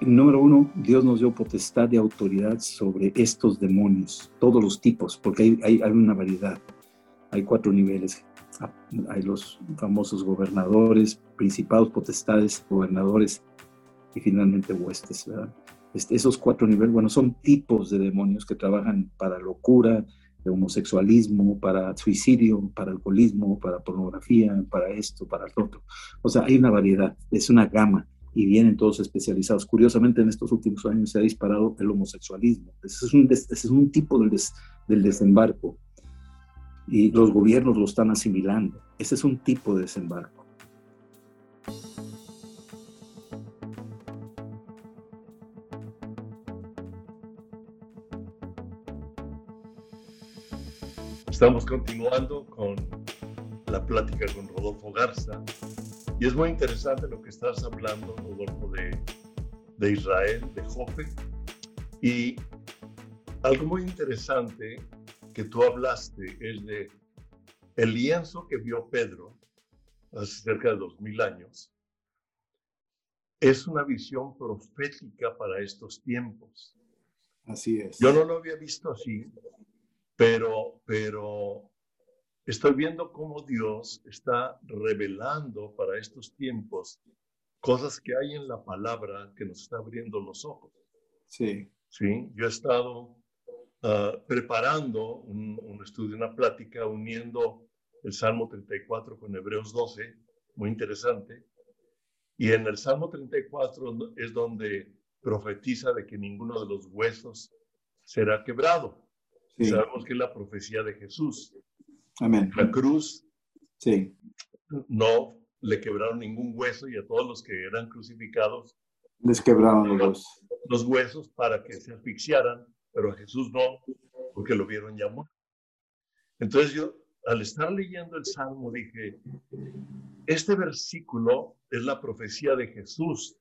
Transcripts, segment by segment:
Número uno, Dios nos dio potestad de autoridad sobre estos demonios, todos los tipos, porque hay, hay, una variedad. Hay cuatro niveles. Hay los famosos gobernadores, principados, potestades, gobernadores y finalmente huestes. Este, esos cuatro niveles, bueno, son tipos de demonios que trabajan para locura, de homosexualismo, para suicidio, para alcoholismo, para pornografía, para esto, para lo otro. O sea, hay una variedad, es una gama y vienen todos especializados. Curiosamente, en estos últimos años se ha disparado el homosexualismo. Ese es un, ese es un tipo del, del desembarco y los gobiernos lo están asimilando. Ese es un tipo de desembarco. Estamos continuando con la plática con Rodolfo Garza y es muy interesante lo que estás hablando, Rodolfo, de, de Israel, de Jope. Y algo muy interesante que tú hablaste es de el lienzo que vio Pedro hace cerca de dos mil años. Es una visión profética para estos tiempos. Así es. Yo no lo había visto así, pero, pero estoy viendo cómo Dios está revelando para estos tiempos cosas que hay en la palabra que nos está abriendo los ojos. Sí. Sí, yo he estado uh, preparando un, un, estudio, una plática, uniendo el Salmo 34 con Hebreos 12, muy interesante. Y en el Salmo 34 es donde profetiza de que ninguno de los huesos será quebrado. Sabemos que es la profecía de Jesús. Amén. La cruz sí. no le quebraron ningún hueso y a todos los que eran crucificados les quebraron los, los huesos para que se asfixiaran, pero a Jesús no, porque lo vieron ya muerto. Entonces yo, al estar leyendo el Salmo, dije, este versículo es la profecía de Jesús,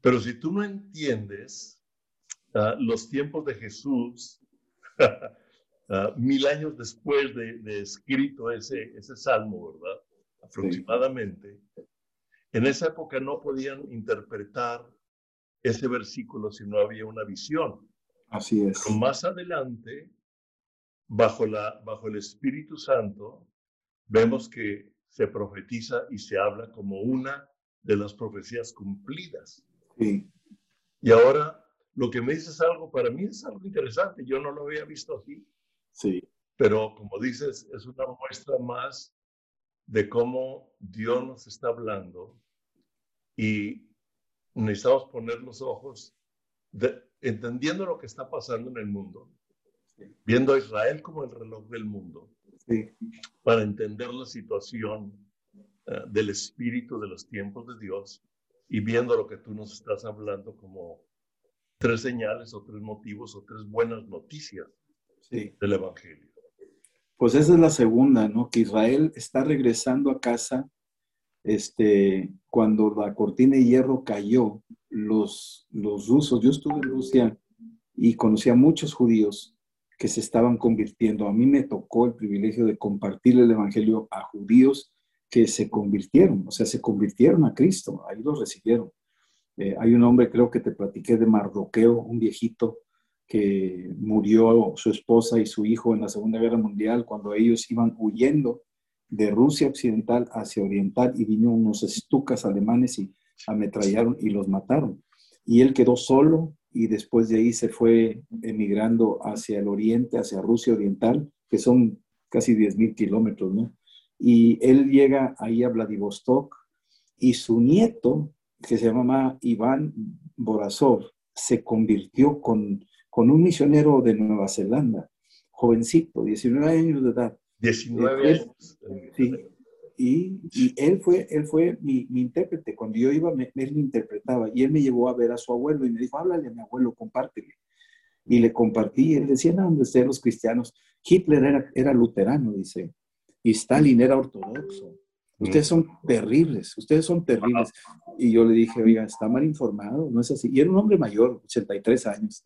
pero si tú no entiendes uh, los tiempos de Jesús, uh, mil años después de, de, escrito ese, ese salmo, ¿verdad? Aproximadamente. Sí. En esa época no podían interpretar ese versículo si no había una visión. Así es. Pero más adelante, bajo, la, bajo el Espíritu Santo, vemos que se profetiza y se habla como una de las profecías cumplidas. Sí. Y ahora lo que me dices algo, para mí es algo interesante, yo no lo había visto así. Sí. Pero como dices, es una muestra más de cómo Dios nos está hablando y necesitamos poner los ojos, de, entendiendo lo que está pasando en el mundo, viendo a Israel como el reloj del mundo, sí. para entender la situación uh, del espíritu de los tiempos de Dios y viendo lo que tú nos estás hablando como tres señales o tres motivos o tres buenas noticias sí. del Evangelio. Pues esa es la segunda, ¿no? Que Israel está regresando a casa este, cuando la cortina de hierro cayó, los, los rusos, yo estuve en Rusia y conocí a muchos judíos que se estaban convirtiendo. A mí me tocó el privilegio de compartir el Evangelio a judíos que se convirtieron, o sea, se convirtieron a Cristo, ahí los recibieron. Eh, hay un hombre, creo que te platiqué de Mardoqueo, un viejito que murió su esposa y su hijo en la Segunda Guerra Mundial cuando ellos iban huyendo de Rusia occidental hacia oriental y vino unos estucas alemanes y ametrallaron y los mataron. Y él quedó solo y después de ahí se fue emigrando hacia el oriente, hacia Rusia oriental, que son casi 10.000 kilómetros, ¿no? Y él llega ahí a Vladivostok y su nieto, que se llamaba Iván Borazov, se convirtió con, con un misionero de Nueva Zelanda, jovencito, 19 años de edad. 19 años. Sí. Y, y, él fue, él fue mi, mi, intérprete. Cuando yo iba, me, él me interpretaba y él me llevó a ver a su abuelo y me dijo, háblale a mi abuelo, compártele. Y le compartí, él decía, no, hombre, ustedes los cristianos. Hitler era, era luterano, dice, y Stalin era ortodoxo. Ustedes son terribles, ustedes son terribles. Y yo le dije, oiga, está mal informado, no es así. Y era un hombre mayor, 83 años.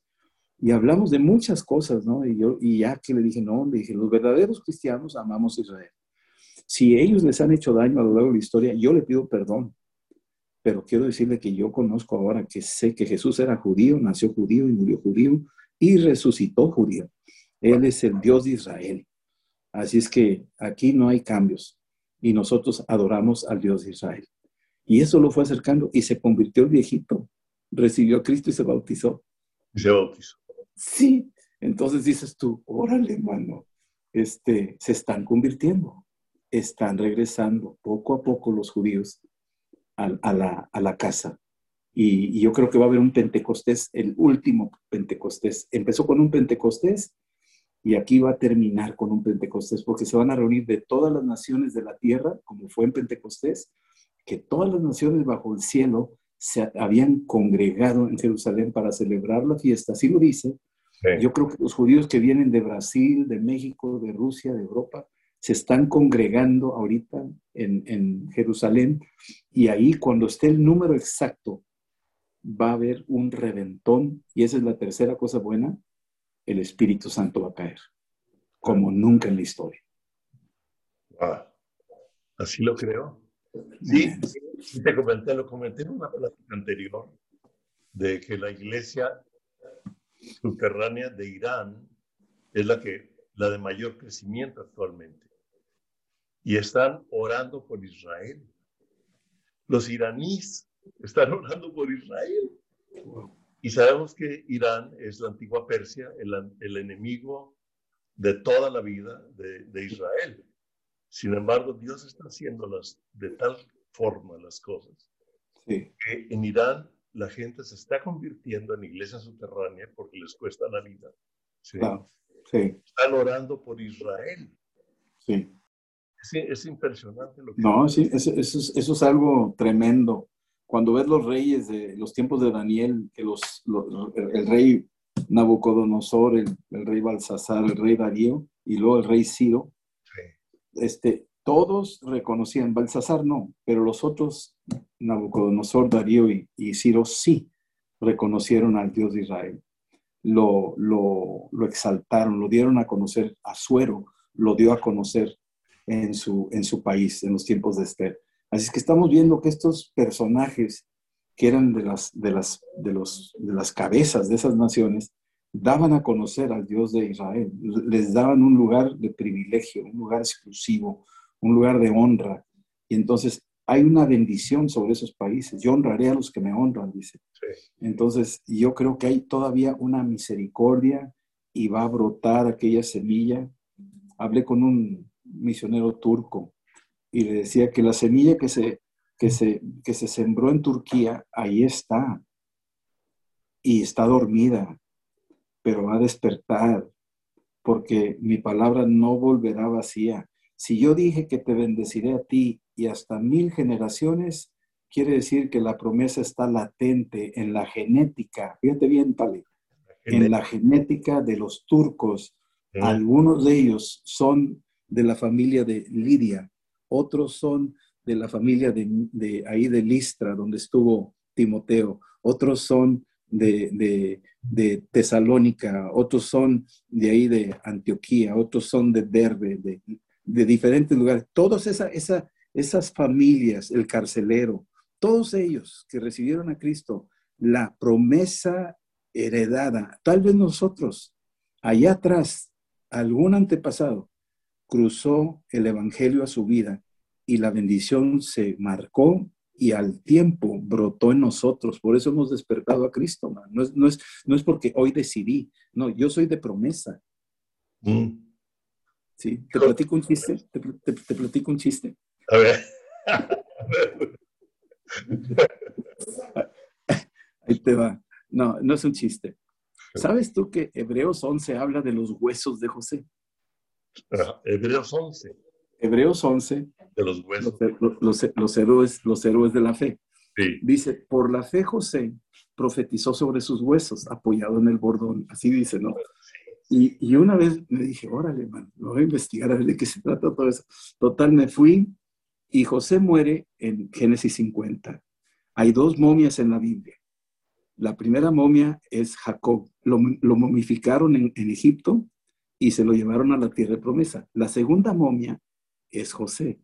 Y hablamos de muchas cosas, ¿no? Y ya que le dije, no, le dije, los verdaderos cristianos amamos a Israel. Si ellos les han hecho daño a lo largo de la historia, yo le pido perdón. pero quiero decirle que yo conozco ahora que sé que Jesús era judío, nació judío y murió judío y resucitó judío. Él es el Dios de Israel. Así es que aquí no hay cambios y nosotros adoramos al Dios de Israel. Y eso lo fue acercando y se convirtió el viejito, recibió a Cristo y se bautizó. Se bautizó. Sí, entonces dices tú, órale, hermano, este, se están convirtiendo, están regresando poco a poco los judíos a, la, casa. Y, yo creo que va a haber un Pentecostés, el último Pentecostés. Empezó con un Pentecostés y aquí va a terminar con un Pentecostés, porque se van a reunir de todas las naciones de la tierra, como fue en Pentecostés, que todas las naciones bajo el cielo se habían congregado en Jerusalén para celebrar la fiesta, así lo dice. Yo creo que los judíos que vienen de Brasil, de México, de Rusia, de Europa, se están congregando ahorita en, en Jerusalén y ahí cuando esté el número exacto va a haber un reventón y esa es la tercera cosa buena, el Espíritu Santo va a caer, como nunca en la historia. Así lo creo. Sí, te comenté, lo comenté en una plática anterior, de que la iglesia subterránea de Irán es la que la de mayor crecimiento actualmente y están orando por Israel. Los iraníes están orando por Israel. Y sabemos que Irán es la antigua Persia, el, enemigo de toda la vida de, Israel. Sin embargo, Dios está haciéndolas de tal forma las cosas que en Irán la gente se está convirtiendo en iglesia subterránea porque les cuesta la vida. Están orando por Israel. Sí. Sí, es impresionante lo que... No, sí, eso, es, algo tremendo. Cuando ves los reyes de los tiempos de Daniel, que los, el, rey Nabucodonosor, el, rey Balsasar, el rey Darío y luego el rey Ciro, este, todos reconocían, Balsasar no, pero los otros, Nabucodonosor, Darío y, Ciro sí reconocieron al Dios de Israel. Lo, lo, lo exaltaron, lo dieron a conocer, a Suero lo dio a conocer en su, en su país en los tiempos de Esther. Así es que estamos viendo que estos personajes que eran de las, de las, de los, de las cabezas de esas naciones, daban a conocer al Dios de Israel, les daban un lugar de privilegio, un lugar exclusivo, un lugar de honra. Y entonces hay una bendición sobre esos países. Yo honraré a los que me honran, dice. Entonces yo creo que hay todavía una misericordia y va a brotar aquella semilla. Hablé con un misionero turco y le decía que la semilla que se, que se, que se sembró en Turquía, ahí está. Y está dormida, pero va a despertar, porque mi palabra no volverá vacía. Si yo dije que te bendeciré a ti y hasta mil generaciones, quiere decir que la promesa está latente en la genética. Fíjate bien, Pali. En la genética de los turcos, algunos de ellos son de la familia de Lidia, otros son de la familia de, ahí de Listra, donde estuvo Timoteo, otros son de, Tesalónica, otros son de ahí de Antioquía, otros son de Derbe, de, diferentes lugares. Todas esa, esas familias, el carcelero, todos ellos que recibieron a Cristo, la promesa heredada, tal vez nosotros, allá atrás, algún antepasado, cruzó el Evangelio a su vida y la bendición se marcó y al tiempo brotó en nosotros. Por eso hemos despertado a Cristo. No, es, no, es, no es porque hoy decidí, no, yo soy de promesa. Mm. ¿Sí? ¿Te platico un chiste? ¿Te, platico un chiste? A ver. Ahí te va. No, no es un chiste. ¿Sabes tú que Hebreos 11 habla de los huesos de José? Hebreos 11. Hebreos 11. De los huesos. Los, héroes, los héroes de la fe. Dice, por la fe José profetizó sobre sus huesos, apoyado en el bordón. Así dice, ¿no? Y, una vez me dije, órale, man, lo voy a investigar a ver de qué se trata todo eso. Total, me fui y José muere en Génesis 50. Hay dos momias en la Biblia. La primera momia es Jacob. Lo, momificaron en, en Egipto y se lo llevaron a la tierra de promesa. La segunda momia es José.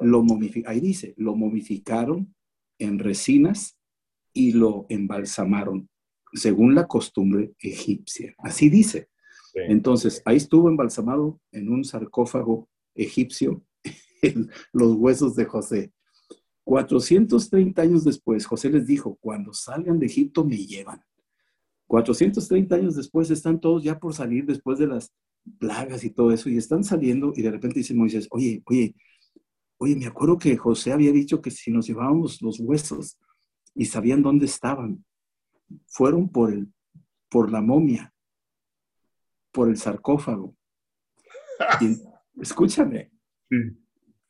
Lo ahí dice, lo momificaron en resinas y lo embalsamaron, según la costumbre egipcia. Así dice. Entonces, ahí estuvo embalsamado en un sarcófago egipcio los huesos de José. 430 años después, José les dijo, cuando salgan de Egipto me llevan. 430 años después están todos ya por salir después de las plagas y todo eso, y están saliendo y de repente dice Moisés, oye, oye, oye, me acuerdo que José había dicho que si nos llevábamos los huesos y sabían dónde estaban, fueron por, el, por la momia, por el sarcófago. escúchame.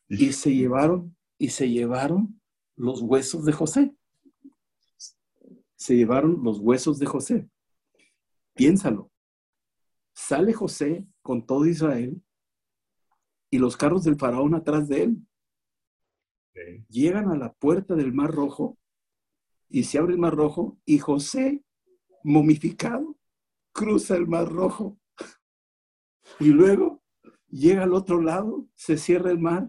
Y se llevaron, y se llevaron los huesos de José. Se llevaron los huesos de José. Piénsalo. Sale José con todo Israel y los carros del faraón atrás de él. Llegan a la puerta del Mar Rojo y se abre el Mar Rojo y José, momificado, cruza el Mar Rojo. Y luego llega al otro lado, se cierra el mar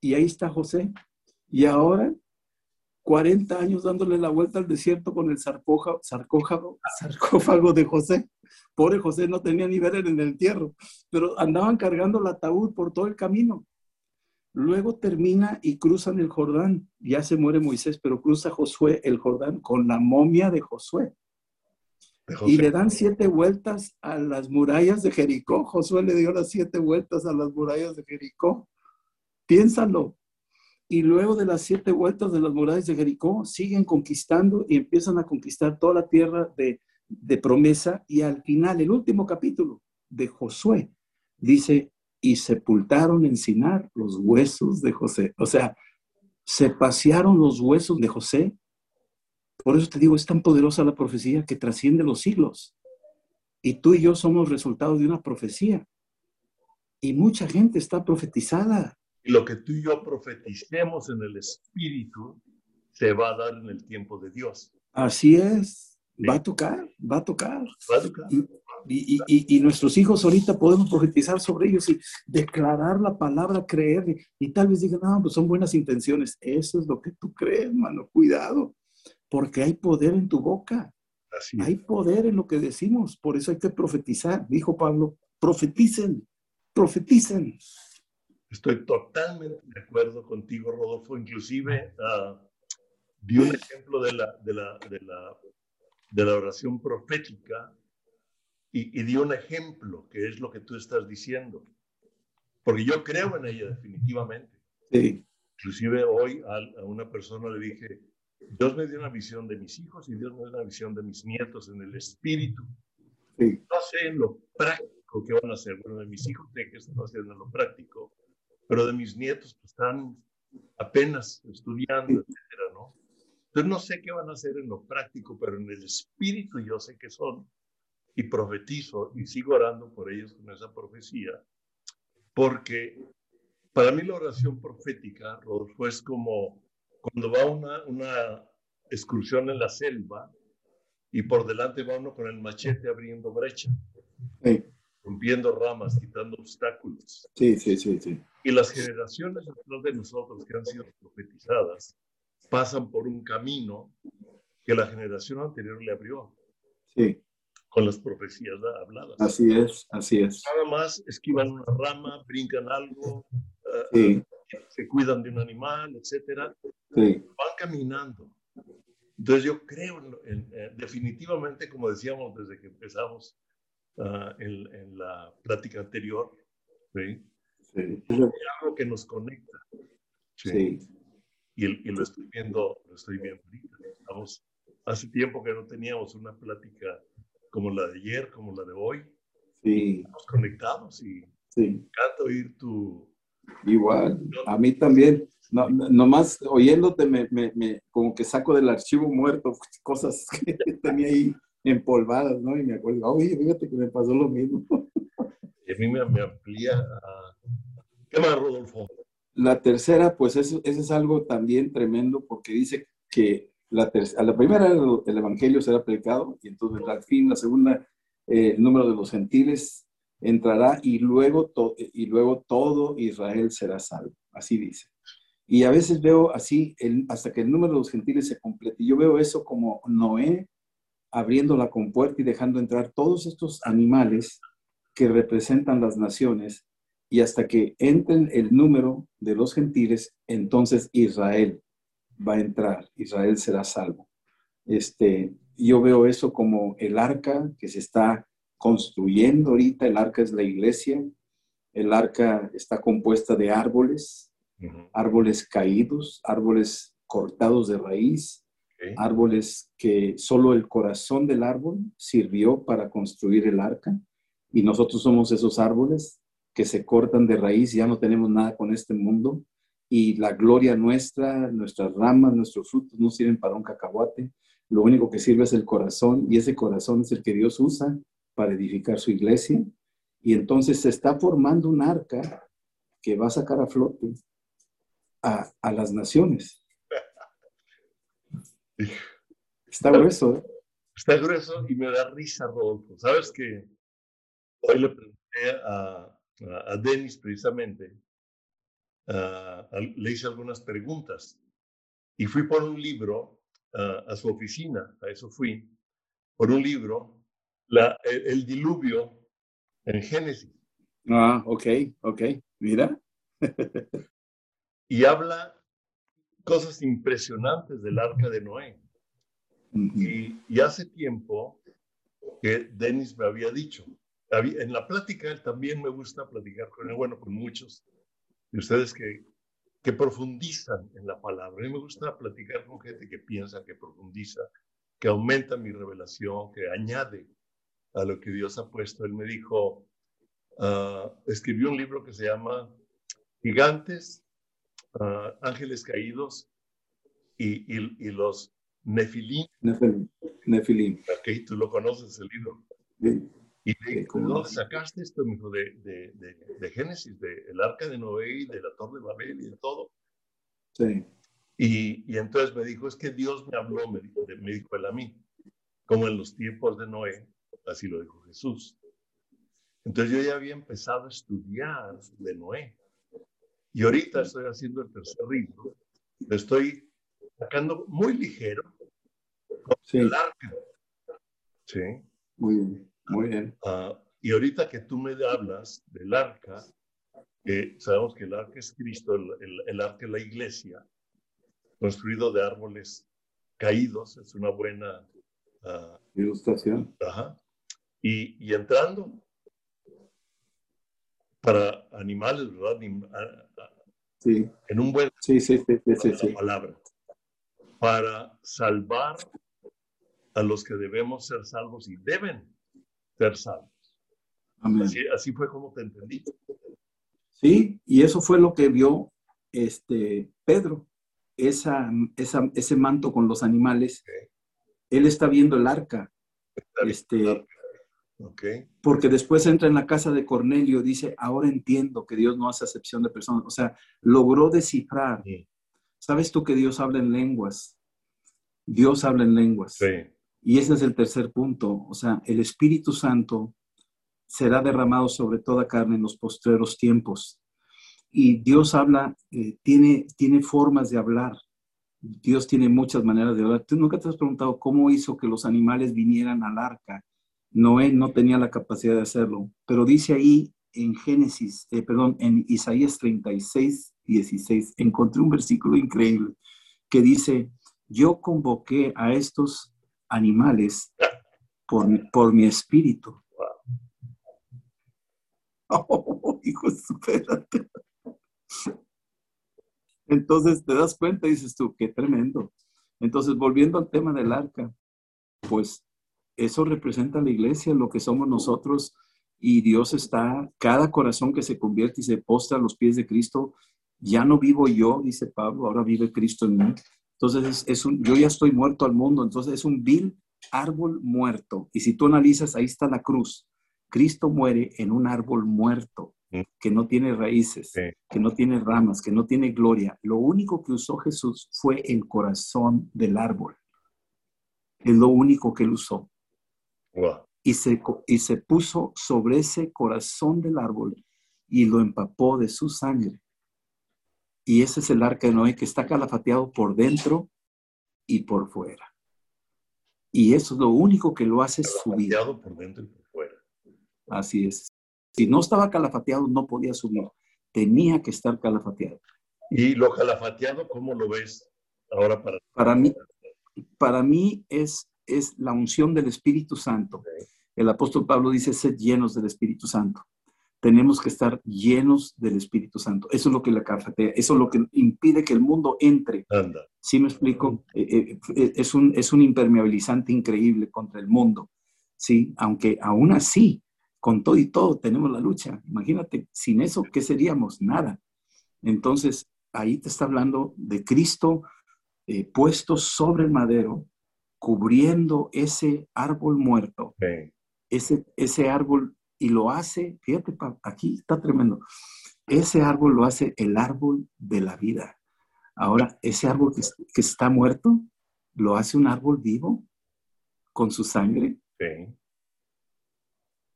y ahí está José. Y ahora 40 años dándole la vuelta al desierto con el sarcófago, de José. Pobre José no tenía ni ver en el entierro, pero andaban cargando el ataúd por todo el camino. Luego termina y cruzan el Jordán. Ya se muere Moisés, pero cruza Josué el Jordán con la momia de Josué. Y le dan siete vueltas a las murallas de Jericó. Josué le dio las siete vueltas a las murallas de Jericó. Piénsalo, y luego de las siete vueltas de las murallas de Jericó, siguen conquistando y empiezan a conquistar toda la tierra de, promesa. Y al final, el último capítulo de Josué, dice, y sepultaron en Sinar los huesos de José. O sea, se pasearon los huesos de José. Por eso te digo, es tan poderosa la profecía que trasciende los siglos. Y tú y yo somos resultado de una profecía. Y mucha gente está profetizada. Y lo que tú y yo profeticemos en el Espíritu se va a dar en el tiempo de Dios. Así es. Va a tocar, va a tocar. Va a tocar. Y, y, y, nuestros hijos ahorita podemos profetizar sobre ellos y declarar la palabra, creer. Y, tal vez digan, no, pues son buenas intenciones. Eso es lo que tú crees, mano. Cuidado, porque hay poder en tu boca. Así hay poder en lo que decimos. Por eso hay que profetizar. Dijo Pablo, profeticen, profeticen. Estoy totalmente de acuerdo contigo, Rodolfo. Inclusive uh, di un ejemplo de la, de la, de la, de la oración profética y, y di un ejemplo que es lo que tú estás diciendo. Porque yo creo en ella definitivamente. Sí. Inclusive hoy a, a una persona le dije, Dios me dio una visión de mis hijos y Dios me dio una visión de mis nietos en el espíritu. Sí. No sé en lo práctico qué van a hacer. Bueno, de mis hijos sé que están haciendo en lo práctico, pero de mis nietos pues, están apenas estudiando, etcétera, ¿no? Entonces no sé qué van a hacer en lo práctico, pero en el espíritu yo sé que son y profetizo y sigo orando por ellos con esa profecía, porque para mí la oración profética, Rodolfo, es como cuando va una, una excursión en la selva y por delante va uno con el machete abriendo brecha. Sí rompiendo ramas, quitando obstáculos. Sí, sí, sí, sí. Y las generaciones de nosotros que han sido profetizadas pasan por un camino que la generación anterior le abrió. Sí. Con las profecías habladas. Así es, así es. Nada más esquivan una rama, brincan algo, eh, se cuidan de un animal, etcétera. Sí. Van caminando. Entonces yo creo en, eh, definitivamente, como decíamos desde que empezamos, Ah, en, la plática anterior. ¿sí? Sí. Es algo que nos conecta. Sí. Y, y, lo estoy viendo, lo estoy viendo ahorita. Estamos, hace tiempo que no teníamos una plática como la de ayer, como la de hoy. Sí. Estamos conectados y me encanta oír tu... Igual, a mí también. No, nomás oyéndote me, me, me, como que saco del archivo muerto cosas que tenía ahí empolvadas, ¿no? Y me acuerdo, oye, fíjate que me pasó lo mismo. Y a mí me, amplía a... ¿Qué más, Rodolfo? La tercera, pues eso, es algo también tremendo porque dice que la, a la primera el, Evangelio será predicado y entonces al fin, la segunda, eh, el número de los gentiles entrará y luego, y luego todo Israel será salvo. Así dice. Y a veces veo así, hasta que el número de los gentiles se complete. Yo veo eso como Noé abriendo la compuerta y dejando entrar todos estos animales que representan las naciones y hasta que entren el número de los gentiles, entonces Israel va a entrar, Israel será salvo. Este, yo veo eso como el arca que se está construyendo ahorita, el arca es la iglesia, el arca está compuesta de árboles, árboles caídos, árboles cortados de raíz, árboles que solo el corazón del árbol sirvió para construir el arca. Y nosotros somos esos árboles que se cortan de raíz, ya no tenemos nada con este mundo. Y la gloria nuestra, nuestras ramas, nuestros frutos no sirven para un cacahuate, lo único que sirve es el corazón y ese corazón es el que Dios usa para edificar su iglesia y entonces se está formando un arca que va a sacar a flote a, a las naciones. Está grueso. ¿eh? Está grueso y me da risa, Rodolfo. Sabes que hoy le pregunté a, a, Denis precisamente, le hice algunas preguntas y fui por un libro a su oficina, a eso fui, por un libro, la, el diluvio en Génesis. Ah, ok, ok, mira. y habla cosas impresionantes del arca de Noé. y, hace tiempo que Denis me había dicho, en la plática él también me gusta platicar con él, bueno, con muchos de ustedes que, que profundizan en la palabra. A mí me gusta platicar con gente que piensa, que profundiza, que aumenta mi revelación, que añade a lo que Dios ha puesto. Él me dijo, uh, escribió un libro que se llama Gigantes, uh, Ángeles Caídos y, y, y los Nefilim. Nefilim. Ok, tú lo conoces el libro. Sí. Y de dónde sacaste esto, me dijo, de, de, de, de Génesis, del arca de Noé y de la torre de Babel y de todo. Sí. Y, y, entonces me dijo, es que Dios me habló, me dijo, me dijo él a mí, como en los tiempos de Noé, así lo dijo Jesús. Entonces yo ya había empezado a estudiar de Noé. Y ahorita estoy haciendo el tercer libro, lo estoy sacando muy ligero. Sí. El arca. Sí. Muy bien. Muy bien. Uh, y ahorita que tú me hablas del arca, eh, sabemos que el arca es Cristo, el, el, el, arca es la iglesia, construido de árboles caídos, es una buena uh, ilustración. Ajá. Y, y, entrando para animales, ¿verdad? Sí. En un buen sí, sí, sí, sí, sí, palabra. Para salvar a los que debemos ser salvos y deben ser salvos. Así, así, fue como te entendí. Sí, y eso fue lo que vio este Pedro, esa, esa, ese manto con los animales. Okay. Él está viendo el arca. Este, okay. Porque después entra en la casa de Cornelio, dice, ahora entiendo que Dios no hace acepción de personas. O sea, logró descifrar. Sí. ¿Sabes tú que Dios habla en lenguas? Dios habla en lenguas. Sí. Y ese es el tercer punto. O sea, el Espíritu Santo será derramado sobre toda carne en los postreros tiempos. Y Dios habla, eh, tiene, tiene formas de hablar. Dios tiene muchas maneras de hablar. ¿Tú nunca te has preguntado cómo hizo que los animales vinieran al arca? Noé no tenía la capacidad de hacerlo, pero dice ahí en Génesis, eh, perdón, en Isaías 36, 16, encontré un versículo increíble que dice, yo convoqué a estos animales por, por mi espíritu. Oh, hijo, espérate. Entonces te das cuenta y dices tú, qué tremendo. Entonces, volviendo al tema del arca, pues eso representa la iglesia, lo que somos nosotros, y Dios está, cada corazón que se convierte y se postra a los pies de Cristo, ya no vivo yo, dice Pablo, ahora vive Cristo en mí. Entonces, es, es un, yo ya estoy muerto al mundo, entonces es un vil árbol muerto. Y si tú analizas, ahí está la cruz. Cristo muere en un árbol muerto, que no tiene raíces, sí. que no tiene ramas, que no tiene gloria. Lo único que usó Jesús fue el corazón del árbol. Es lo único que él usó. Wow. Y, se, y se puso sobre ese corazón del árbol y lo empapó de su sangre. Y ese es el arca de Noé que está calafateado por dentro y por fuera. Y eso es lo único que lo hace subir. Calafateado por dentro y por fuera. Así es. Si no estaba calafateado, no podía subir. Tenía que estar calafateado. ¿Y lo calafateado, cómo lo ves ahora para Para mí, para mí es, es la unción del Espíritu Santo. El apóstol Pablo dice, sed llenos del Espíritu Santo. Tenemos que estar llenos del Espíritu Santo. Eso es lo que la calafatea, eso es lo que impide que el mundo entre. Anda. ¿Sí me explico? Eh, eh, eh, es, un, es un impermeabilizante increíble contra el mundo. Sí, aunque aún así, con todo y todo, tenemos la lucha. Imagínate, sin eso, ¿qué seríamos? Nada. Entonces, ahí te está hablando de Cristo eh, puesto sobre el madero, cubriendo ese árbol muerto, Sí. ese, ese árbol, y lo hace, fíjate, aquí está tremendo, ese árbol lo hace el árbol de la vida. Ahora, ese árbol que, que está muerto, lo hace un árbol vivo con su sangre. Sí.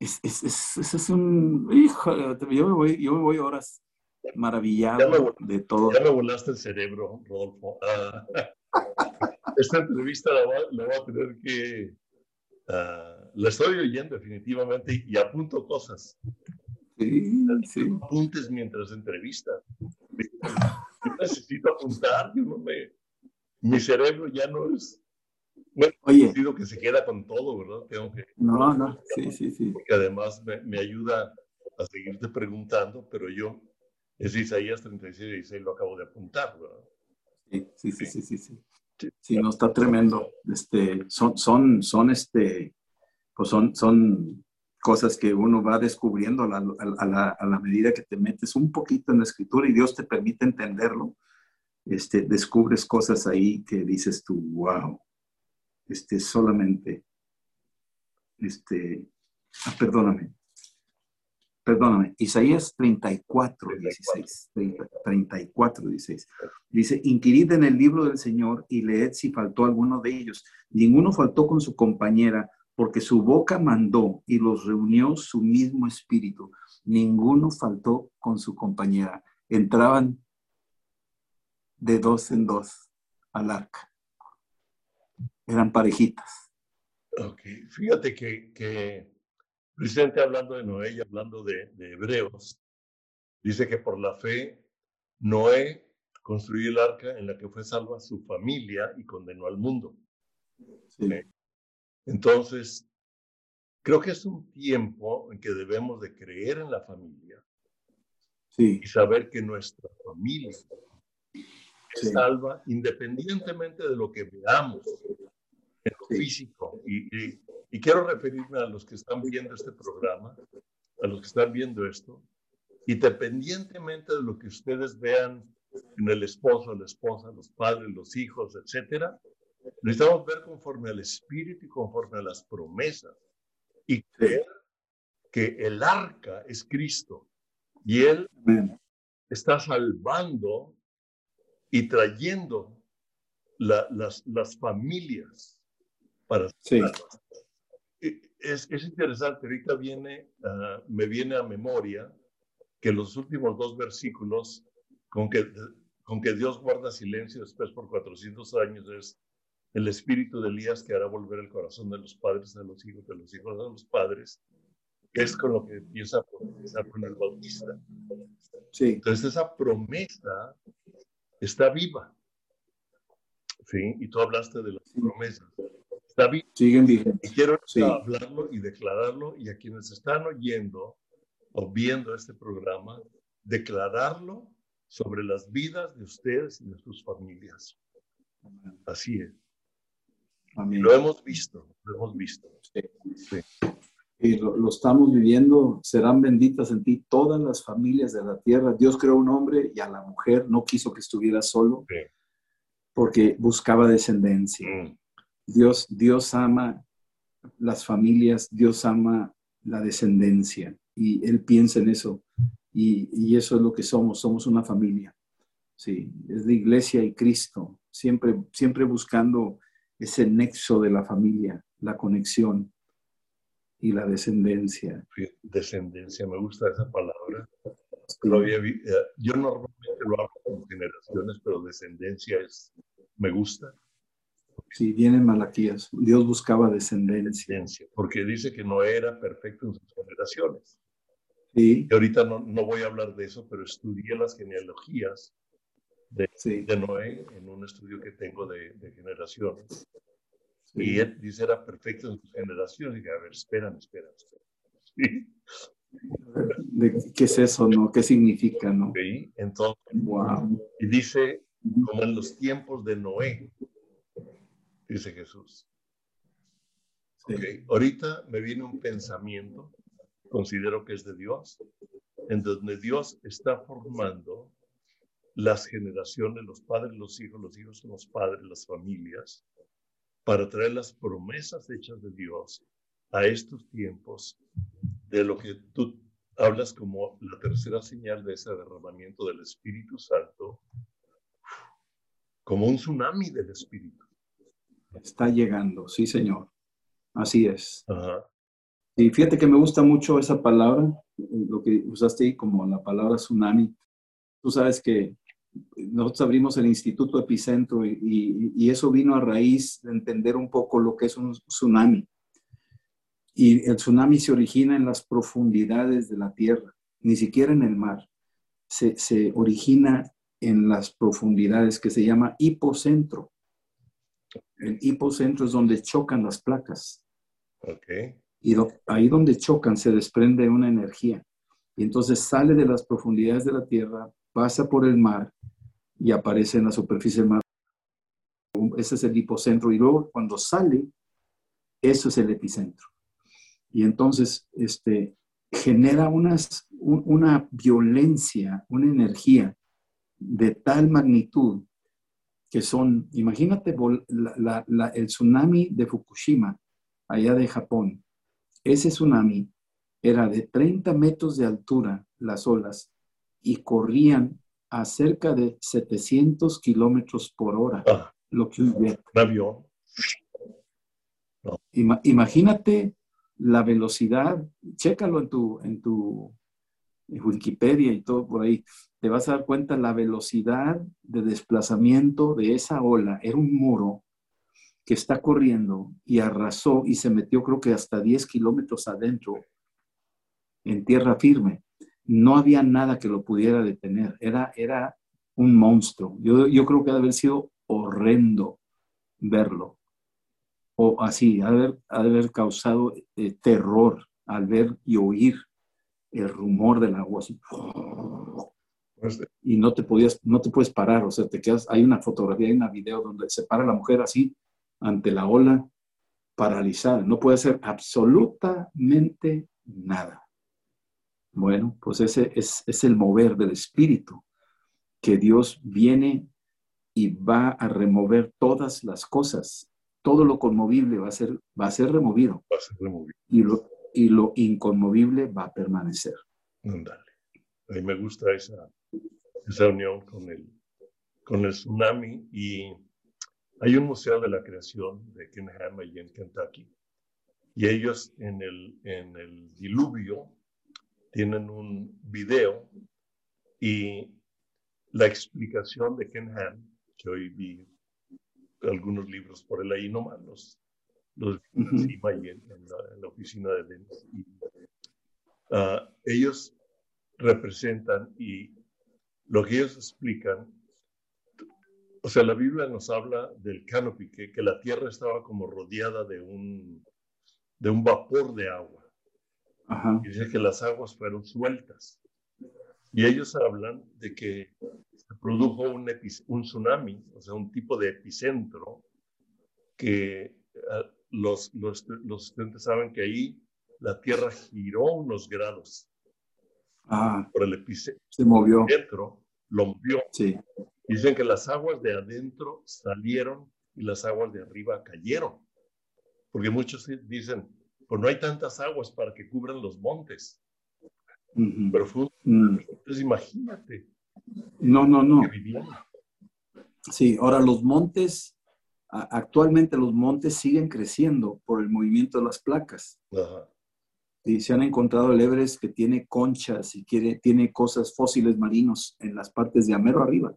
Es, es, es, es- un, híjole, yo me voy, yo me voy horas maravillado me- de todo. Ya me volaste el cerebro, Rodolfo. Ah, esta entrevista la voy, a- la voy a tener que... ah, la estoy oyendo definitivamente y, apunto cosas. Sí, sí. Apuntes mientras entrevista. Yo necesito apuntar. Yo no me, mi cerebro ya no es... Bueno, Oye, digo que se queda con todo, ¿verdad? Tengo que... no, no, sí, sí, sí. porque además me, me ayuda a seguirte preguntando, pero yo, es Isaías 36, 16, lo acabo de apuntar, ¿verdad? Sí, sí, sí, sí, sí, sí. Sí. No, está tremendo. Este, son, son, son, este, pues son, son cosas que uno va descubriendo a la medida que te metes un poquito en la escritura y Dios te permite entenderlo. Este, descubres cosas ahí que dices tú, wow, este, solamente, este, ah, perdóname, perdóname, Isaías 34, 16, 30, 34, 16. Dice, inquirid en el libro del Señor y leed si faltó alguno de ellos. Ninguno faltó con su compañera, porque su boca mandó y los reunió su mismo espíritu. Ninguno faltó con su compañera. Entraban de dos en dos al arca. Eran parejitas. Ok, fíjate que, que precisamente hablando de Noé y hablando de, de Hebreos, dice que por la fe Noé construyó el arca en la que fue salva su familia y condenó al mundo. Sí, Entonces, creo que es un tiempo en que debemos de creer en la familia sí, y saber que nuestra familia es Sí. salva independientemente de lo que veamos en lo físico. Y, y- y quiero referirme a los que están viendo este programa, a los que están viendo esto, independientemente de lo que ustedes vean en el esposo, la esposa, los padres, los hijos, etcétera, necesitamos ver conforme al espíritu y conforme a las promesas y creer que el arca es Cristo y él está salvando y trayendo la- las, las familias para Sí, es, es interesante, ahorita viene, ah, me viene a memoria que los últimos dos versículos, con que, con que Dios guarda silencio después por 400 años, es el espíritu de Elías que hará volver el corazón de los padres a los hijos, de los hijos a los padres, es con lo que empieza a profetizar con el bautista. sí, Entonces esa promesa está viva. ¿Sí? Y tú hablaste de las promesas. Viva. siguen vigentes. Y quiero Sí. hablarlo y declararlo, y a quienes están oyendo o viendo este programa, declararlo sobre las vidas de ustedes y de sus familias. Así es. Amén. Lo hemos visto, lo hemos visto. Sí. y lo, lo estamos viviendo, serán benditas en ti todas las familias de la tierra. Dios creó un hombre y a la mujer no quiso que estuviera solo porque buscaba descendencia. Mm, Dios, Dios ama las familias, Dios ama la descendencia y Él piensa en eso y, y eso es lo que somos, somos una familia. Sí, es la iglesia y Cristo, siempre, siempre buscando ese nexo de la familia, la conexión y la descendencia. Descendencia, me gusta esa palabra. yo normalmente lo hago con generaciones, pero descendencia es, me gusta. Sí, vienen Malaquías. Dios buscaba descendencia. Porque dice que no era perfecto en sus generaciones. Sí. Y ahorita no, no voy a hablar de eso, pero estudié las genealogías de, de Noé en un estudio que tengo de, de generaciones. Y él dice era perfecto en sus generaciones. Y dije, a ver, esperan, esperan. ¿Sí? ¿Qué es eso, no? ¿Qué significa, no? Sí, entonces, wow. y dice, como en los tiempos de Noé, dice Jesús. Sí. Okay. Ahorita me viene un pensamiento, considero que es de Dios, en donde Dios está formando las generaciones, los padres, los hijos, los hijos los padres, las familias, para traer las promesas hechas de Dios a estos tiempos de lo que tú hablas como la tercera señal de ese derramamiento del Espíritu Santo, como un tsunami del Espíritu. Está llegando, sí, Señor. Así es. Ajá. Y fíjate que me gusta mucho esa palabra, lo que usaste ahí como la palabra tsunami. Tú sabes que nosotros abrimos el Instituto Epicentro y, y, y eso vino a raíz de entender un poco lo que es un tsunami. Y el tsunami se origina en las profundidades de la tierra, ni siquiera en el mar. Se, se origina en las profundidades que se llama hipocentro. El hipocentro es donde chocan las placas. Okay. Y do, ahí donde chocan se desprende una energía. Y entonces sale de las profundidades de la tierra, pasa por el mar y aparece en la superficie del mar. Ese es el hipocentro. Y luego cuando sale, eso es el epicentro. Y entonces este, genera unas, un, una violencia, una energía de tal magnitud que son, imagínate la, la, la, el tsunami de Fukushima, allá de Japón. Ese tsunami era de 30 metros de altura las olas y corrían a cerca de 700 kilómetros por hora. Ah, lo que un avión. No. Ima, imagínate la velocidad, chécalo en tu, en tu Wikipedia y todo por ahí, te vas a dar cuenta la velocidad de desplazamiento de esa ola. Era un muro que está corriendo y arrasó y se metió creo que hasta 10 kilómetros adentro en tierra firme. No había nada que lo pudiera detener. Era, era un monstruo. Yo, yo creo que ha de haber sido horrendo verlo. O así, ha de haber, haber causado eh, terror al ver y oír el rumor del agua así. Y no te podías, no te puedes parar, o sea, te quedas, hay una fotografía, hay una video donde se para la mujer así ante la ola paralizada, no puede hacer absolutamente nada. Bueno, pues ese es, es el mover del espíritu, que Dios viene y va a remover todas las cosas, todo lo conmovible va a ser, va a ser removido. Va a ser removido. Y lo, y lo inconmovible va a permanecer. Dale. A mí me gusta esa, esa unión con el, con el tsunami y hay un museo de la creación de Kenham allí en Kentucky y ellos en el, en el diluvio tienen un video y la explicación de Kenham, que hoy vi algunos libros por él ahí nomás, los, los -huh. ahí en, en, la, en, la, oficina de Dennis. Y, uh, ellos representan y lo que ellos explican, o sea, la Biblia nos habla del canopy, que, que la tierra estaba como rodeada de un, de un vapor de agua. Ajá. Y dice que las aguas fueron sueltas. Y ellos hablan de que se produjo un, un tsunami, o sea, un tipo de epicentro que uh, los, los, los estudiantes saben que ahí la Tierra giró unos grados. Ah, por el epicentro. Se movió. Dentro, lo movió. Sí. Dicen que las aguas de adentro salieron y las aguas de arriba cayeron. Porque muchos dicen, pues no hay tantas aguas para que cubran los montes. Uh -huh. Pero fue, Mm. entonces imagínate. No, no, no. Sí, ahora los montes, actualmente los montes siguen creciendo por el movimiento de las placas. Ajá. Y se han encontrado el Everest que tiene conchas y quiere, tiene cosas fósiles marinos en las partes de Amero arriba.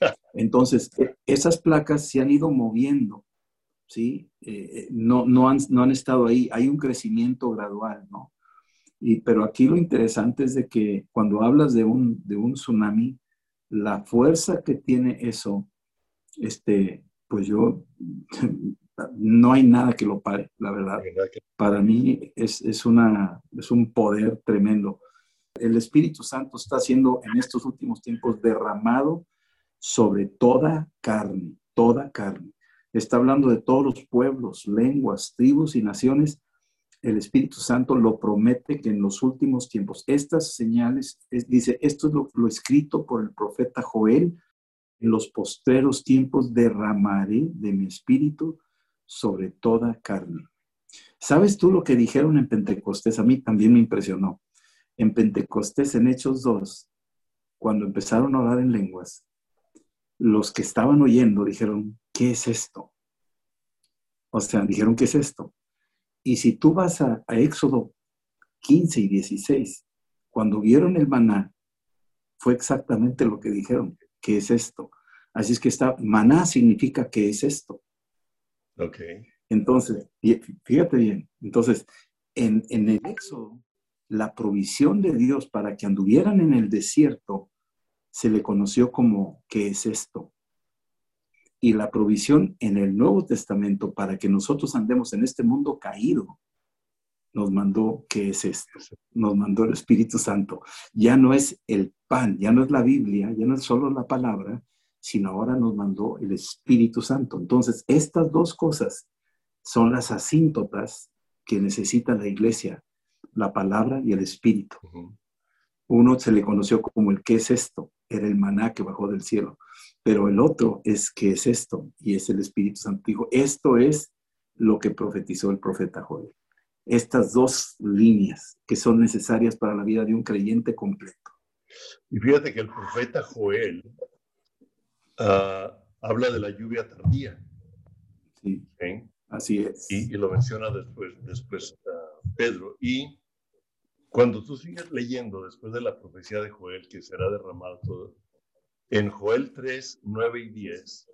Entonces, e, esas placas se han ido moviendo, ¿sí? Eh, eh, no, no, han, no han estado ahí. Hay un crecimiento gradual, ¿no? Y, pero aquí lo interesante es de que cuando hablas de un, de un tsunami, la fuerza que tiene eso, este, pues yo, no hay nada que lo pare, la verdad. Para mí es, es, una, es un poder tremendo. El Espíritu Santo está siendo en estos últimos tiempos derramado sobre toda carne, toda carne. Está hablando de todos los pueblos, lenguas, tribus y naciones el Espíritu Santo lo promete que en los últimos tiempos, estas señales, dice, esto es lo, escrito por el profeta Joel, en los postreros tiempos derramaré de mi espíritu sobre toda carne. ¿Sabes tú lo que dijeron en Pentecostés? A mí también me impresionó. En Pentecostés, en Hechos 2, cuando empezaron a orar en lenguas, los que estaban oyendo dijeron, ¿qué es esto? O sea, dijeron, ¿qué es esto? Y si tú vas a, Éxodo 15 y 16, cuando vieron el maná, fue exactamente lo que dijeron, ¿qué es esto? Así es que está, maná significa ¿qué es esto? Ok. Entonces, fíjate bien, entonces, en, en el Éxodo, la provisión de Dios para que anduvieran en el desierto se le conoció como ¿qué es esto? y la provisión en el Nuevo Testamento para que nosotros andemos en este mundo caído, nos mandó, ¿qué es esto? Nos mandó el Espíritu Santo. Ya no es el pan, ya no es la Biblia, ya no es solo la palabra, sino ahora nos mandó el Espíritu Santo. Entonces, estas dos cosas son las asíntotas que necesita la iglesia, la palabra y el Espíritu. Uno se le conoció como el ¿qué es esto? Era el maná que bajó del cielo. Pero el otro es que es esto, y es el Espíritu Santo. Dijo, esto es lo que profetizó el profeta Joel. Estas dos líneas que son necesarias para la vida de un creyente completo. Y fíjate que el profeta Joel ah, habla de la lluvia tardía. Sí, así es. Y, lo menciona después, después ah, Pedro. Y cuando tú sigues leyendo después de la profecía de Joel, que será derramado todo, en Joel 3, 9 y 10,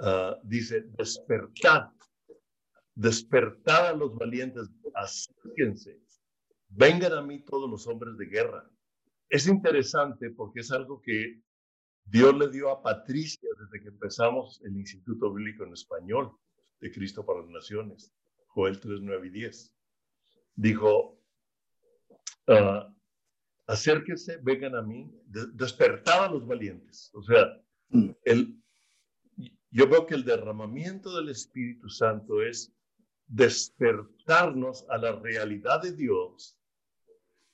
ah, dice, despertad, despertad a los valientes, acérquense, vengan a mí todos los hombres de guerra. Es interesante porque es algo que Dios le dio a Patricia desde que empezamos el Instituto Bíblico en Español de Cristo para las Naciones, Joel 3, 9 y 10. Dijo, uh, acérquense, vengan a mí, despertad a los valientes. O sea, mm. el, yo veo que el derramamiento del Espíritu Santo es despertarnos a la realidad de Dios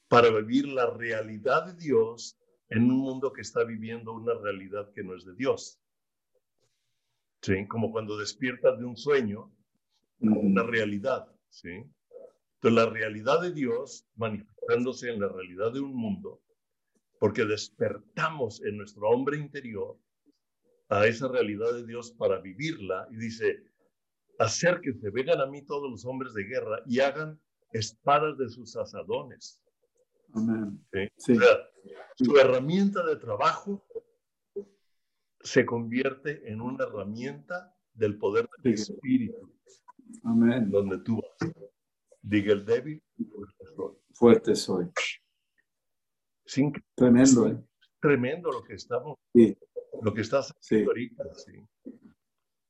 para vivir la realidad de Dios en un mundo que está viviendo una realidad que no es de Dios. ¿Sí? Como cuando despiertas de un sueño, una realidad. ¿sí? Entonces, la realidad de Dios manifestándose en la realidad de un mundo, porque despertamos en nuestro hombre interior a esa realidad de Dios para vivirla y dice, acérquense, vengan a mí todos los hombres de guerra y hagan espadas de sus asadones. Amén. su herramienta de trabajo se convierte en una herramienta del poder del Espíritu. Amén. Donde tú vas. Diga el débil, fuerte soy. Sin, tremendo, ¿eh? Tremendo lo que estamos, sí. lo que estás haciendo ahorita, sí.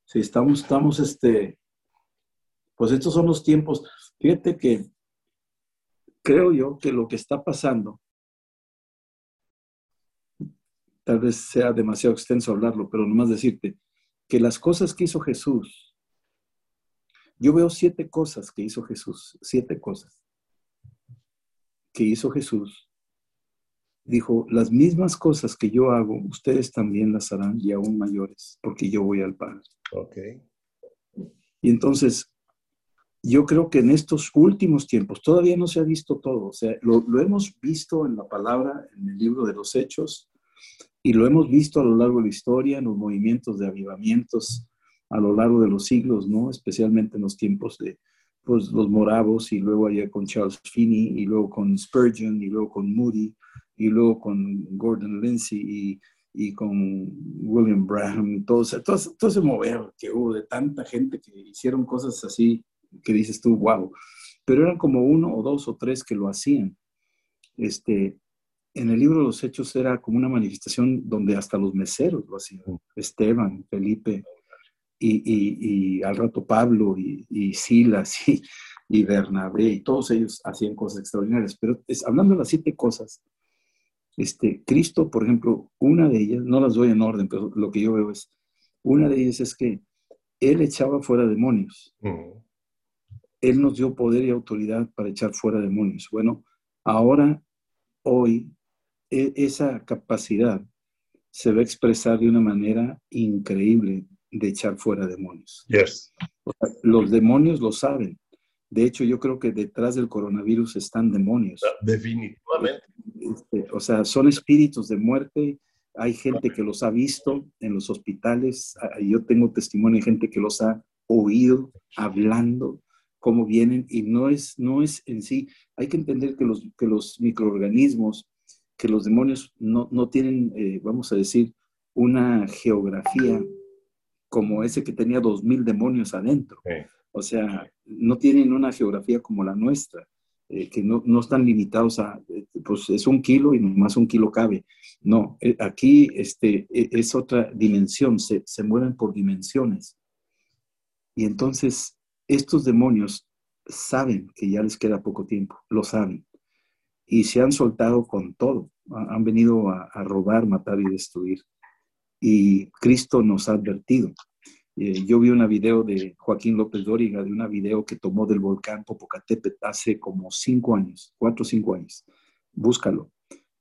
Sí, estamos, estamos, este, pues estos son los tiempos. Fíjate que creo yo que lo que está pasando, tal vez sea demasiado extenso hablarlo, pero nomás decirte que las cosas que hizo Jesús yo veo siete cosas que hizo Jesús, siete cosas que hizo Jesús. Dijo, las mismas cosas que yo hago, ustedes también las harán y aún mayores, porque yo voy al Padre. Ok. Y entonces, yo creo que en estos últimos tiempos, todavía no se ha visto todo, o sea, lo, lo hemos visto en la palabra, en el libro de los Hechos, y lo hemos visto a lo largo de la historia, en los movimientos de avivamientos a lo largo de los siglos, ¿no? Especialmente en los tiempos de, pues los moravos y luego allá con Charles Finney y luego con Spurgeon y luego con Moody y luego con Gordon Lindsay y, y con William Braham y todo, todo, todo ese mover que hubo de tanta gente que hicieron cosas así que dices tú, wow, pero eran como uno o dos o tres que lo hacían. Este, en el libro de los Hechos era como una manifestación donde hasta los meseros lo hacían, Esteban, Felipe, y, y, al rato Pablo y, Silas y, Bernabé, y todos ellos hacían cosas extraordinarias. Pero es, hablando de las siete cosas, este, Cristo, por ejemplo, una de ellas, no las doy en orden, pero lo que yo veo es, una de ellas es que Él echaba fuera demonios. Él nos dio poder y autoridad para echar fuera demonios. Bueno, ahora, hoy, e, esa capacidad se va a expresar de una manera increíble de echar fuera demonios. Yes. los demonios lo saben. De hecho, yo creo que detrás del coronavirus están demonios. Definitivamente. Este, o sea, son espíritus de muerte. Hay gente que los ha visto en los hospitales. Ah, yo tengo testimonio de gente que los ha oído hablando, cómo vienen. Y no es, no es en sí. Hay que entender que los, que los microorganismos, que los demonios no, no tienen, eh, vamos a decir, una geografía como ese que tenía dos mil demonios adentro. O sea, no tienen una geografía como la nuestra, eh, que no, no, están limitados a, eh, pues es un kilo y nomás un kilo cabe. No, eh, aquí este, e, es otra dimensión, se, se mueven por dimensiones. Y entonces estos demonios saben que ya les queda poco tiempo, lo saben. Y se han soltado con todo. Han venido a, robar, matar y destruir y Cristo nos ha advertido. Eh, yo vi una video de Joaquín López Dóriga, de una video que tomó del volcán Popocatépetl hace como cinco años, cuatro o cinco años. Búscalo.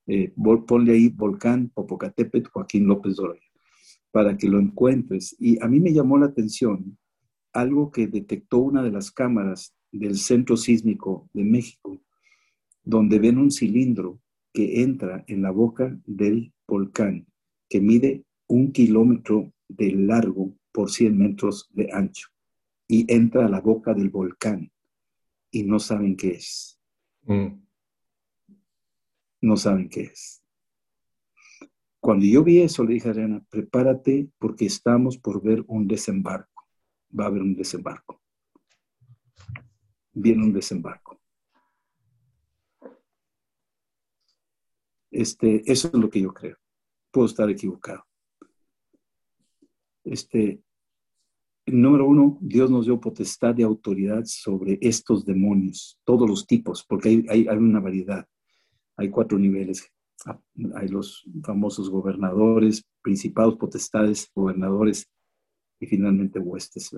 Eh, ponle ahí volcán Popocatépetl Joaquín López Dóriga para que lo encuentres. Y a mí me llamó la atención algo que detectó una de las cámaras del Centro Sísmico de México, donde ven un cilindro que entra en la boca del volcán, que mide un kilómetro de largo por 100 metros de ancho y entra a la boca del volcán y no saben qué es. Mm. No saben qué es. Cuando yo vi eso, le dije a Adriana, prepárate porque estamos por ver un desembarco. Va a haber un desembarco. Viene un desembarco. Este, eso es lo que yo creo. Puedo estar equivocado este, número uno, Dios nos dio potestad de autoridad sobre estos demonios, todos los tipos, porque hay, hay, una variedad. Hay cuatro niveles. Ah, hay los famosos gobernadores, principados, potestades, gobernadores y finalmente huestes.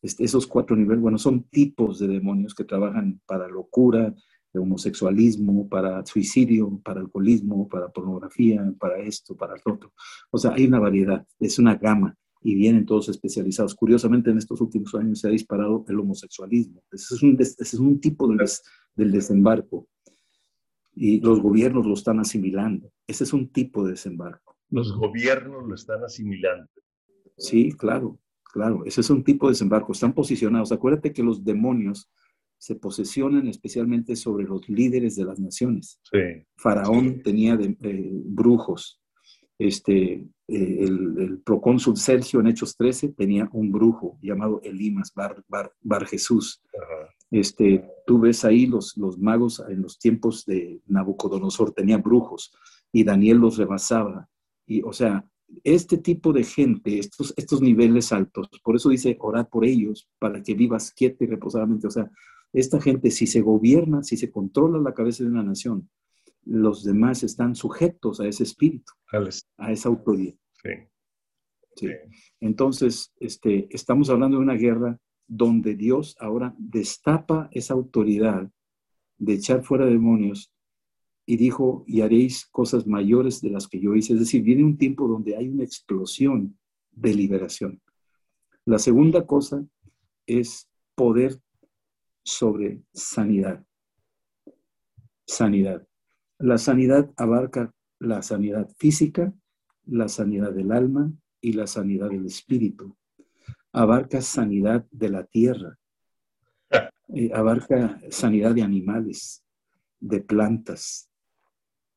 Este, esos cuatro niveles, bueno, son tipos de demonios que trabajan para locura, de homosexualismo, para suicidio, para alcoholismo, para pornografía, para esto, para lo otro. O sea, hay una variedad, es una gama y vienen todos especializados. Curiosamente, en estos últimos años se ha disparado el homosexualismo. Ese es un, es un tipo del, del desembarco y los gobiernos lo están asimilando. Ese es un tipo de desembarco. Los gobiernos lo están asimilando. Sí, claro, claro. Ese es un tipo de desembarco. Están posicionados. Acuérdate que los demonios se posesionan especialmente sobre los líderes de las naciones. Sí. Faraón tenía de, eh, brujos, este, eh, el, procónsul Sergio en Hechos 13 tenía un brujo llamado Elimas, Bar, Bar, Jesús. Este, tú ves ahí los, los magos en los tiempos de Nabucodonosor tenían brujos y Daniel los rebasaba. Y, o sea, este tipo de gente, estos, estos niveles altos, por eso dice, orad por ellos para que vivas quieta y reposadamente. O sea, esta gente, si se gobierna, si se controla la cabeza de una nación, los demás están sujetos a ese espíritu, a esa autoridad. Sí. Entonces, este, estamos hablando de una guerra donde Dios ahora destapa esa autoridad de echar fuera demonios y dijo, y haréis cosas mayores de las que yo hice. Es decir, viene un tiempo donde hay una explosión de liberación. La segunda cosa es poder sobre sanidad. Sanidad. La sanidad abarca la sanidad física, la sanidad del alma y la sanidad del espíritu. Abarca sanidad de la tierra. eh, abarca sanidad de animales, de plantas.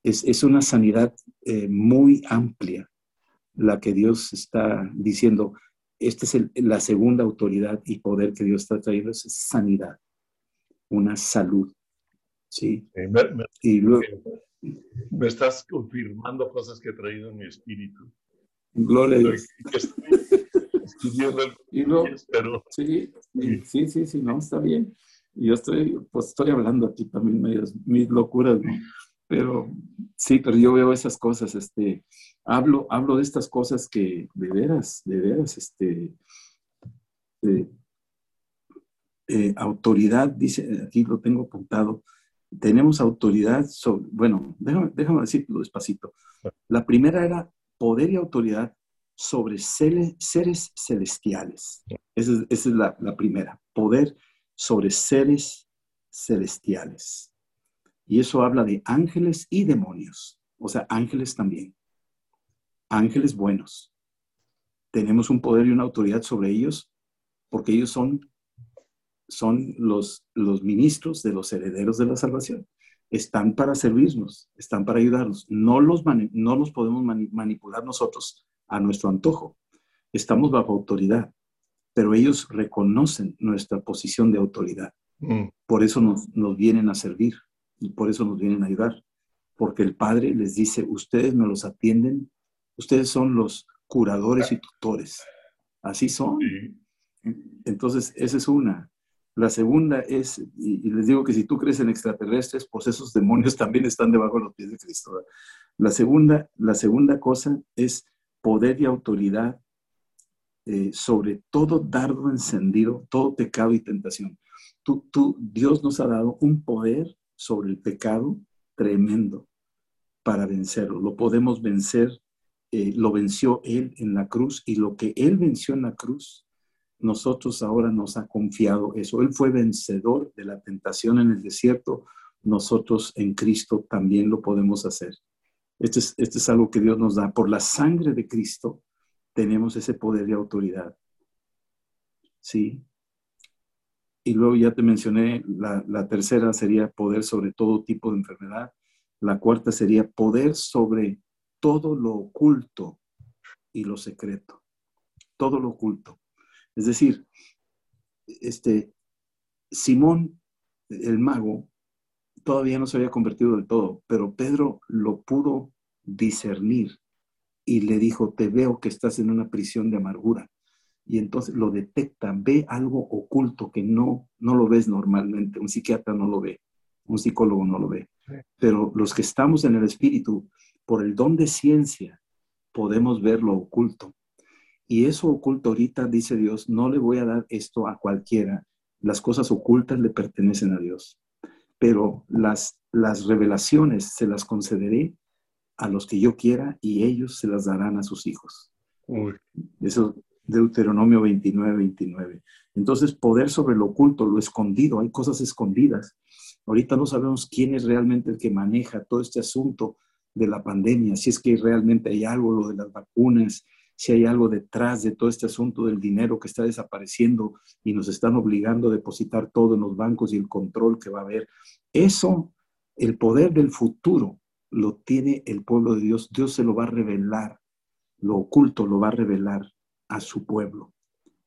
Es, una sanidad eh, muy amplia la que Dios está diciendo. Esta es la segunda autoridad y poder que Dios está trayendo, es sanidad, una salud. ¿sí? me, y luego, me estás confirmando cosas que he traído en mi espíritu. Gloria a Dios. y luego, sí, sí, sí, sí, no, está bien. Yo estoy, pues estoy hablando aquí también mis locuras, ¿no? Pero sí, pero yo veo esas cosas, este, hablo, hablo de estas cosas que de veras, de veras, este, eh, autoridad, dice, aquí lo tengo apuntado, tenemos autoridad sobre, bueno, déjame, déjame decirlo despacito. La primera era poder y autoridad sobre seres, celestiales. Esa es, la, la, primera, poder sobre seres celestiales. Y eso habla de ángeles y demonios, o sea, ángeles también. Ángeles buenos. Tenemos un poder y una autoridad sobre ellos porque ellos son son los, los ministros de los herederos de la salvación. Están para servirnos, están para ayudarnos. No los, no los podemos manipular nosotros a nuestro antojo. Estamos bajo autoridad, pero ellos reconocen nuestra posición de autoridad. Mm. Por eso nos, nos vienen a servir y por eso nos vienen a ayudar. Porque el Padre les dice, ustedes me los atienden, ustedes son los curadores y tutores. Así son. Entonces, esa es una. La segunda es, y, les digo que si tú crees en extraterrestres, pues esos demonios también están debajo de los pies de Cristo. La segunda, la segunda cosa es poder y autoridad eh, sobre todo dardo encendido, todo pecado y tentación. Tú, tú, Dios nos ha dado un poder sobre el pecado tremendo para vencerlo. Lo podemos vencer, eh, lo venció Él en la cruz y lo que Él venció en la cruz nosotros ahora nos ha confiado eso. Él fue vencedor de la tentación en el desierto, nosotros en Cristo también lo podemos hacer. Este es, este es algo que Dios nos da. Por la sangre de Cristo tenemos ese poder de autoridad. ¿Sí? Y luego ya te mencioné, la, tercera sería poder sobre todo tipo de enfermedad. La cuarta sería poder sobre todo lo oculto y lo secreto. Todo lo oculto. Es decir, este, Simón, el mago, todavía no se había convertido del todo, pero Pedro lo pudo discernir y le dijo, te veo que estás en una prisión de amargura. Y entonces lo detecta, ve algo oculto que no, no lo ves normalmente, un psiquiatra no lo ve, un psicólogo no lo ve. Pero los que estamos en el espíritu, por el don de ciencia, podemos ver lo oculto. Y eso oculto ahorita, dice Dios, no le voy a dar esto a cualquiera. Las cosas ocultas le pertenecen a Dios. Pero las, las revelaciones se las concederé a los que yo quiera y ellos se las darán a sus hijos. Eso Deuteronomio 29, 29. Entonces, poder sobre lo oculto, lo escondido, hay cosas escondidas. Ahorita no sabemos quién es realmente el que maneja todo este asunto de la pandemia, si es que realmente hay algo, lo de las vacunas, si hay algo detrás de todo este asunto del dinero que está desapareciendo y nos están obligando a depositar todo en los bancos y el control que va a haber. Eso, el poder del futuro, lo tiene el pueblo de Dios. Dios se lo va a revelar. Lo oculto lo va a revelar a su pueblo.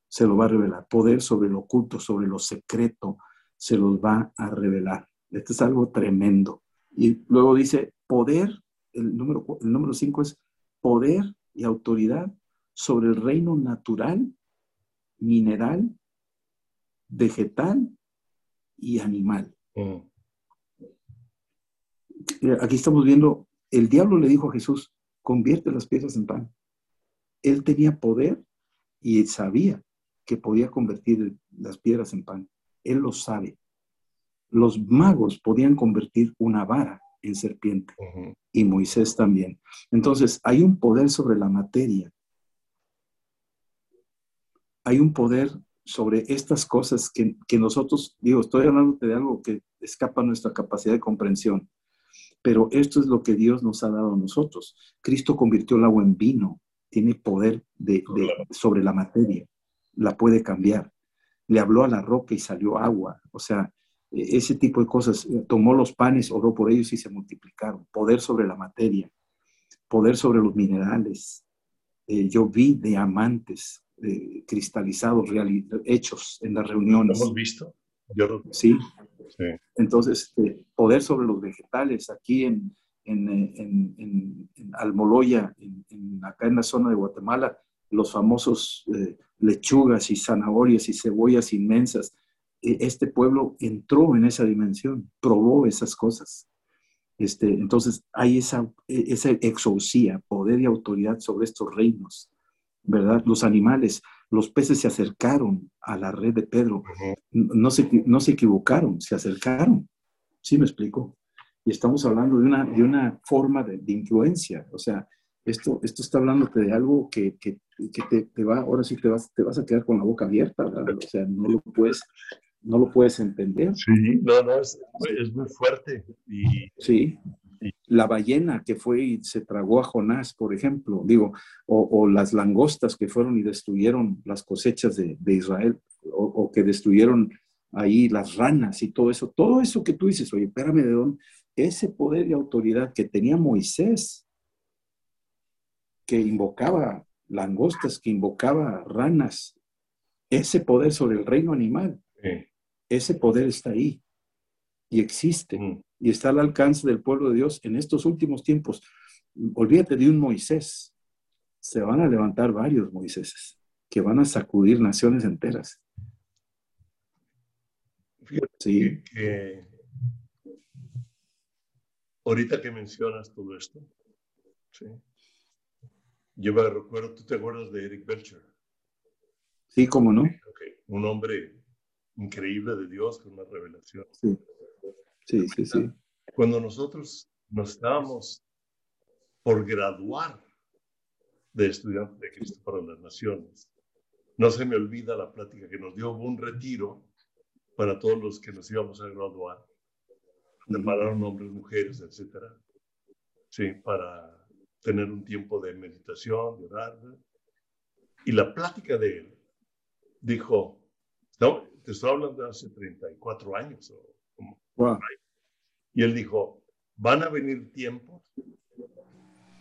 Se lo va a revelar. Poder sobre lo oculto, sobre lo secreto, se los va a revelar. Esto es algo tremendo. Y luego dice, poder, el número, el número cinco es poder y autoridad sobre el reino natural, mineral, vegetal y animal. Mm. Aquí estamos viendo, el diablo le dijo a Jesús, convierte las piezas en pan. Él tenía poder y sabía que podía convertir las piedras en pan. Él lo sabe. Los magos podían convertir una vara en serpiente y Moisés también. Entonces, hay un poder sobre la materia. Hay un poder sobre estas cosas que, nosotros, digo, estoy hablando de algo que escapa a nuestra capacidad de comprensión, pero esto es lo que Dios nos ha dado a nosotros. Cristo convirtió el agua en vino, tiene poder de, sobre la materia, la puede cambiar. le habló a la roca y salió agua. O sea, e, ese tipo de cosas. Tomó los panes, oró por ellos y se multiplicaron. Poder sobre la materia, poder sobre los minerales. Eh, yo vi diamantes eh, cristalizados, hechos en las reuniones. ¿Lo hemos visto? sí. Entonces, este, poder sobre los vegetales aquí en, en, en, en, Almoloya, acá en la zona de Guatemala, los famosos eh, lechugas y zanahorias y cebollas inmensas. E, este pueblo entró en esa dimensión, probó esas cosas. Este, entonces hay esa, e, esa exorcía, poder y autoridad sobre estos reinos, ¿verdad? Los animales, los peces se acercaron a la red de Pedro, no, se, no se equivocaron, se acercaron. ¿Sí me explico? Y estamos hablando de una, de una forma de, de influencia, o sea, esto, esto está hablándote de algo que, que, que te, va, ahora sí te vas, te vas a quedar con la boca abierta, ¿verdad? O sea, no lo puedes, no lo puedes entender. Sí, no, no, es, es muy fuerte. Y, sí, la ballena que fue y se tragó a Jonás, por ejemplo, digo, o, o las langostas que fueron y destruyeron las cosechas de, de Israel, o, o, que destruyeron ahí las ranas y todo eso, todo eso que tú dices, oye, espérame, ¿de dónde? Ese poder y autoridad que tenía Moisés, que invocaba langostas, que invocaba ranas, ese poder sobre el reino animal, ese poder está ahí y existe mm. y está al alcance del pueblo de Dios en estos últimos tiempos. Olvídate de un Moisés, se van a levantar varios Moiséses que van a sacudir naciones enteras. sí. que ahorita que mencionas todo esto, ¿sí? Yo me recuerdo, ¿tú te acuerdas de Eric Belcher? Sí, cómo no. Un hombre increíble de Dios con una revelación. Sí, sí, sí. sí. Cuando nosotros nos estábamos por graduar de estudiantes de Cristo para las Naciones, no se me olvida la plática que nos dio, un retiro para todos los que nos íbamos a graduar. Prepararon hombres, mujeres, etcétera. Sí, para tener un tiempo de meditación, de orar. Y la plática de él dijo, no, te estoy hablando de hace 34 años. Y él dijo, van a venir tiempos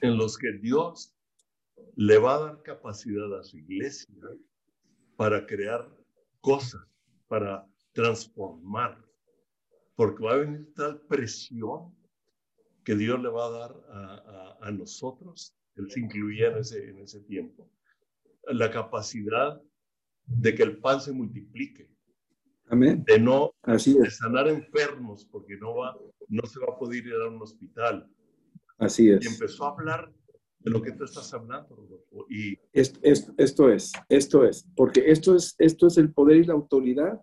en los que Dios le va a dar capacidad a su iglesia para crear cosas, para transformar, porque va a venir tal presión que Dios le va a dar a, nosotros, Él se incluía en ese, en ese tiempo, la capacidad de que el pan se multiplique. Amén. De no Así de sanar enfermos, porque no, va, no se va a poder ir a un hospital. Así es. Y empezó a hablar de lo que tú estás hablando, Rodolfo. Y... Esto, esto, esto es, esto es, porque esto es, esto es el poder y la autoridad,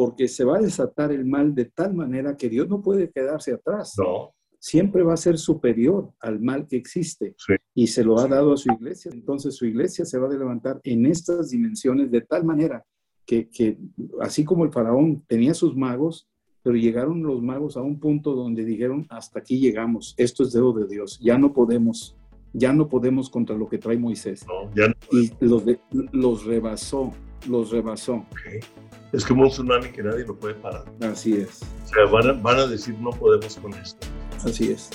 porque se va a desatar el mal de tal manera que Dios no puede quedarse atrás. No siempre va a ser superior al mal que existe y se lo ha dado a su iglesia. Entonces su iglesia se va a levantar en estas dimensiones de tal manera que, así como el faraón tenía sus magos, pero llegaron los magos a un punto donde dijeron, hasta aquí llegamos, esto es dedo de Dios, ya no podemos, ya no podemos contra lo que trae Moisés. y los, los rebasó, los rebasó. Es como un tsunami que nadie lo puede parar. Así es. O sea, van a, van a decir, no podemos con esto. Así es.